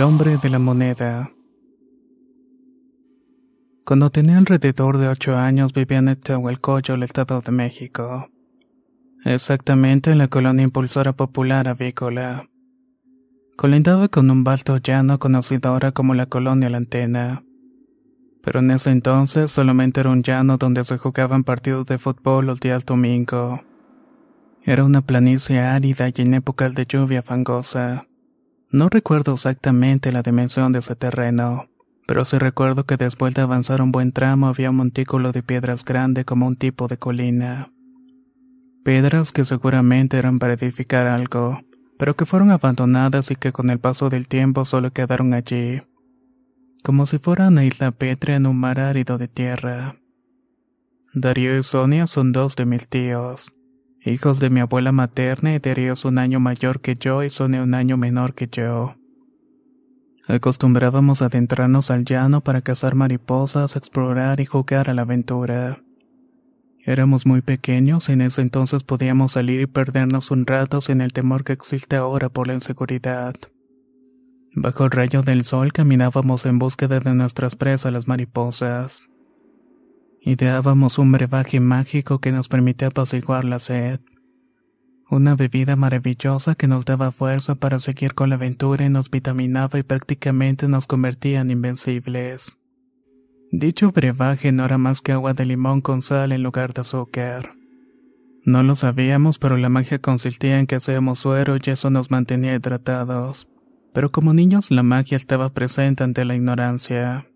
El hombre de la moneda. Cuando tenía alrededor de ocho años vivía en Tehuelcoyo, el Estado de México. Exactamente en la colonia impulsora popular avícola. Colindaba con un vasto llano conocido ahora como la colonia La Antena. Pero en ese entonces solamente era un llano donde se jugaban partidos de fútbol los días domingo. Era una planicie árida y en épocas de lluvia fangosa. No recuerdo exactamente la dimensión de ese terreno, pero sí recuerdo que después de avanzar un buen tramo había un montículo de piedras grande como un tipo de colina. Piedras que seguramente eran para edificar algo, pero que fueron abandonadas y que con el paso del tiempo solo quedaron allí, como si fuera una isla pétrea en un mar árido de tierra. Darío y Sonia son dos de mis tíos hijos de mi abuela materna Darío es un año mayor que yo y Sonia un año menor que yo. Acostumbrábamos a adentrarnos al llano para cazar mariposas, explorar y jugar a la aventura. Éramos muy pequeños y en ese entonces podíamos salir y perdernos un rato sin el temor que existe ahora por la inseguridad. Bajo el rayo del sol caminábamos en búsqueda de nuestras presas las mariposas. Ideábamos un brebaje mágico que nos permitía apaciguar la sed. Una bebida maravillosa que nos daba fuerza para seguir con la aventura y nos vitaminaba y prácticamente nos convertía en invencibles. Dicho brebaje no era más que agua de limón con sal en lugar de azúcar. No lo sabíamos, pero la magia consistía en que hacíamos suero y eso nos mantenía hidratados. Pero como niños la magia estaba presente ante la ignorancia.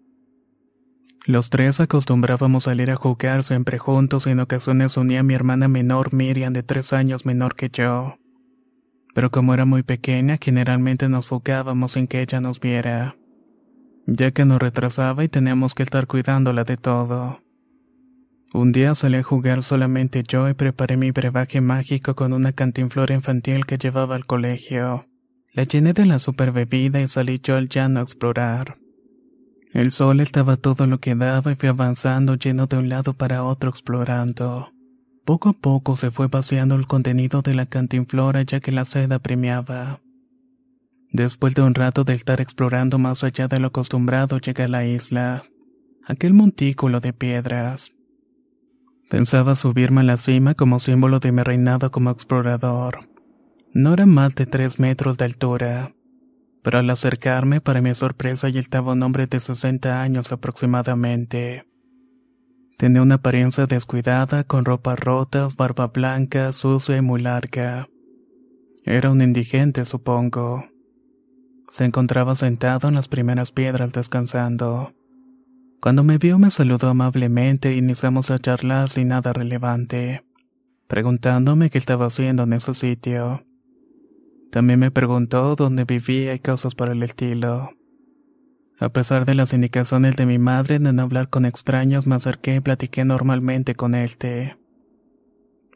Los tres acostumbrábamos salir a jugar siempre juntos y en ocasiones unía a mi hermana menor Miriam de tres años menor que yo. Pero como era muy pequeña, generalmente nos fugábamos sin que ella nos viera, ya que nos retrasaba y teníamos que estar cuidándola de todo. Un día salí a jugar solamente yo y preparé mi brebaje mágico con una cantinflora infantil que llevaba al colegio. La llené de la super bebida y salí yo al llano a explorar. El sol estaba todo lo que daba y fui avanzando lleno de un lado para otro explorando. Poco a poco se fue vaciando el contenido de la cantinflora ya que la sed apremiaba. Después de un rato de estar explorando más allá de lo acostumbrado llegué a la isla, aquel montículo de piedras. Pensaba subirme a la cima como símbolo de mi reinado como explorador. No era más de tres metros de altura pero al acercarme, para mi sorpresa, ya estaba un hombre de 60 años aproximadamente. Tenía una apariencia descuidada, con ropas rotas, barba blanca, sucia y muy larga. Era un indigente, supongo. Se encontraba sentado en las primeras piedras descansando. Cuando me vio me saludó amablemente e iniciamos a charlar sin nada relevante, preguntándome qué estaba haciendo en ese sitio. También me preguntó dónde vivía y cosas por el estilo. A pesar de las indicaciones de mi madre de no hablar con extraños, me acerqué y platiqué normalmente con este.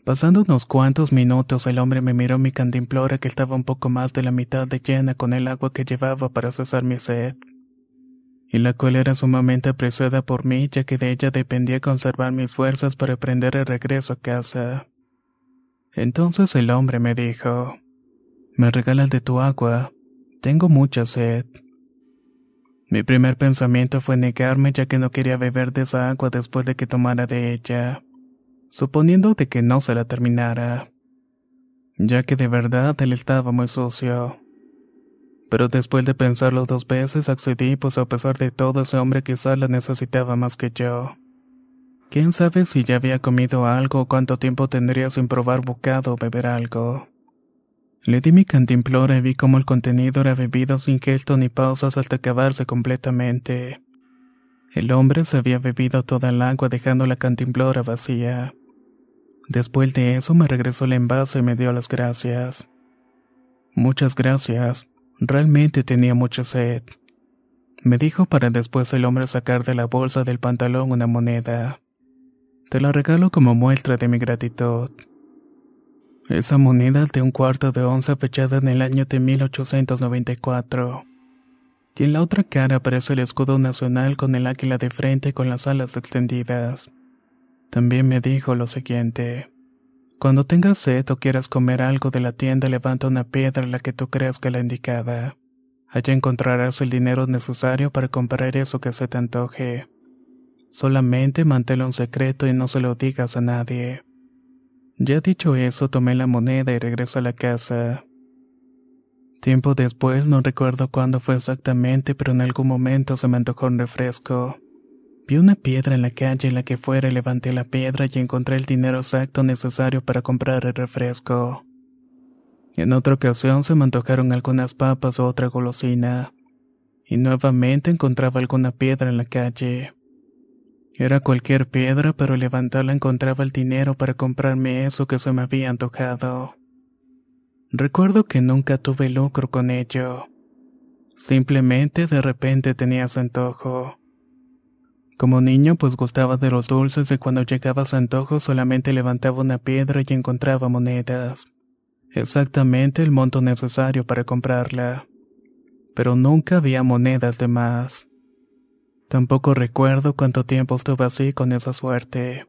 Pasando unos cuantos minutos, el hombre me miró mi cantimplora que estaba un poco más de la mitad de llena con el agua que llevaba para cesar mi sed, y la cual era sumamente apreciada por mí, ya que de ella dependía conservar mis fuerzas para emprender el regreso a casa. Entonces el hombre me dijo, me regalas de tu agua. Tengo mucha sed. Mi primer pensamiento fue negarme ya que no quería beber de esa agua después de que tomara de ella, suponiendo de que no se la terminara. ya que de verdad él estaba muy sucio. Pero después de pensarlo dos veces accedí, pues a pesar de todo ese hombre quizás la necesitaba más que yo. Quién sabe si ya había comido algo o cuánto tiempo tendría sin probar bocado o beber algo. Le di mi cantimplora y vi cómo el contenido era bebido sin gesto ni pausas hasta acabarse completamente. El hombre se había bebido toda el agua dejando la cantimplora vacía. Después de eso me regresó el envase y me dio las gracias. Muchas gracias. Realmente tenía mucha sed. Me dijo para después el hombre sacar de la bolsa del pantalón una moneda. Te la regalo como muestra de mi gratitud. Esa moneda de un cuarto de onza fechada en el año de 1894 y en la otra cara aparece el escudo nacional con el águila de frente con las alas extendidas. También me dijo lo siguiente. Cuando tengas sed o quieras comer algo de la tienda, levanta una piedra la que tú creas que la indicada. Allá encontrarás el dinero necesario para comprar eso que se te antoje. Solamente manténlo en secreto y no se lo digas a nadie. Ya dicho eso, tomé la moneda y regreso a la casa. Tiempo después, no recuerdo cuándo fue exactamente, pero en algún momento se me antojó un refresco. Vi una piedra en la calle en la que fuera y levanté la piedra y encontré el dinero exacto necesario para comprar el refresco. En otra ocasión se me antojaron algunas papas o otra golosina. Y nuevamente encontraba alguna piedra en la calle. Era cualquier piedra, pero levantarla encontraba el dinero para comprarme eso que se me había antojado. Recuerdo que nunca tuve lucro con ello. Simplemente de repente tenía su antojo. Como niño pues gustaba de los dulces y cuando llegaba su antojo solamente levantaba una piedra y encontraba monedas. Exactamente el monto necesario para comprarla. Pero nunca había monedas de más. Tampoco recuerdo cuánto tiempo estuve así con esa suerte.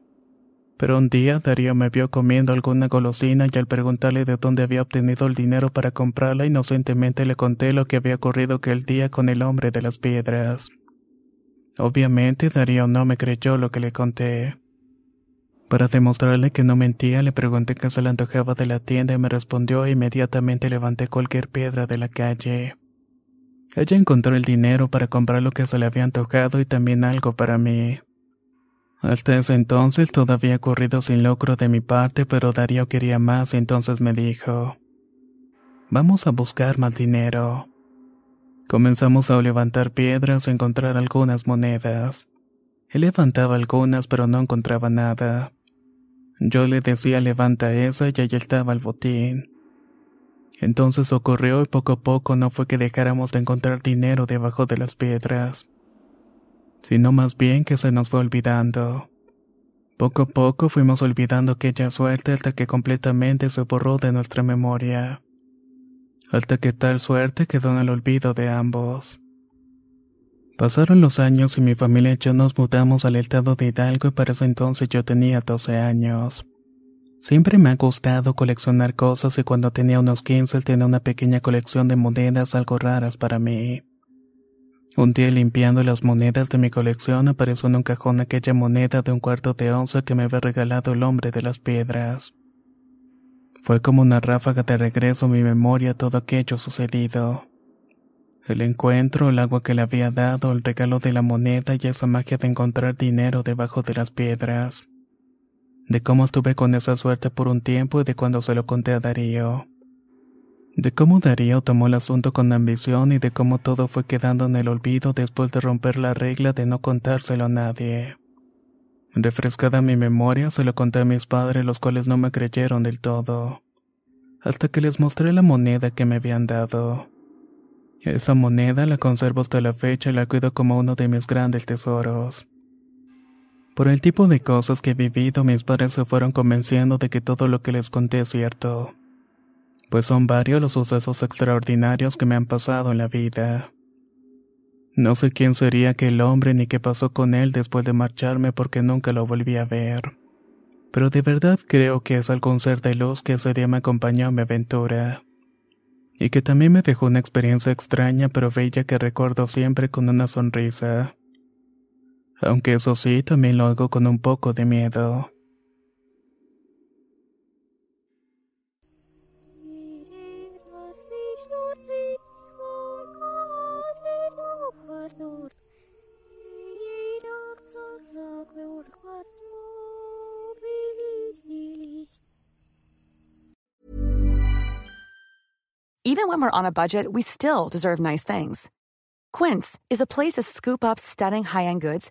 Pero un día Darío me vio comiendo alguna golosina y al preguntarle de dónde había obtenido el dinero para comprarla, inocentemente le conté lo que había ocurrido aquel día con el hombre de las piedras. Obviamente Darío no me creyó lo que le conté. Para demostrarle que no mentía, le pregunté qué se le antojaba de la tienda y me respondió e inmediatamente levanté cualquier piedra de la calle. Ella encontró el dinero para comprar lo que se le había antojado y también algo para mí. Hasta ese entonces todo había ocurrido sin logro de mi parte, pero Darío quería más y entonces me dijo, Vamos a buscar más dinero. Comenzamos a levantar piedras o encontrar algunas monedas. Él levantaba algunas pero no encontraba nada. Yo le decía levanta esa y allí estaba el botín. Entonces ocurrió y poco a poco no fue que dejáramos de encontrar dinero debajo de las piedras sino más bien que se nos fue olvidando. Poco a poco fuimos olvidando aquella suerte hasta que completamente se borró de nuestra memoria. Hasta que tal suerte quedó en el olvido de ambos. Pasaron los años y mi familia y yo nos mudamos al estado de Hidalgo y para ese entonces yo tenía 12 años. Siempre me ha gustado coleccionar cosas y cuando tenía unos 15 tenía una pequeña colección de monedas algo raras para mí. Un día limpiando las monedas de mi colección apareció en un cajón aquella moneda de un cuarto de onza que me había regalado el hombre de las piedras. Fue como una ráfaga de regreso a mi memoria todo aquello sucedido. El encuentro, el agua que le había dado, el regalo de la moneda y esa magia de encontrar dinero debajo de las piedras. De cómo estuve con esa suerte por un tiempo y de cuando se lo conté a Darío de cómo Darío tomó el asunto con ambición y de cómo todo fue quedando en el olvido después de romper la regla de no contárselo a nadie. Refrescada mi memoria, se lo conté a mis padres, los cuales no me creyeron del todo. Hasta que les mostré la moneda que me habían dado. Esa moneda la conservo hasta la fecha y la cuido como uno de mis grandes tesoros. Por el tipo de cosas que he vivido, mis padres se fueron convenciendo de que todo lo que les conté es cierto pues son varios los sucesos extraordinarios que me han pasado en la vida. No sé quién sería aquel hombre ni qué pasó con él después de marcharme porque nunca lo volví a ver. Pero de verdad creo que es algún ser de luz que ese día me acompañó a mi aventura. Y que también me dejó una experiencia extraña pero bella que recuerdo siempre con una sonrisa. aunque eso sí, también lo hago con un poco de miedo. Even when we're on a budget, we still deserve nice things. Quince is a place to scoop up stunning high end goods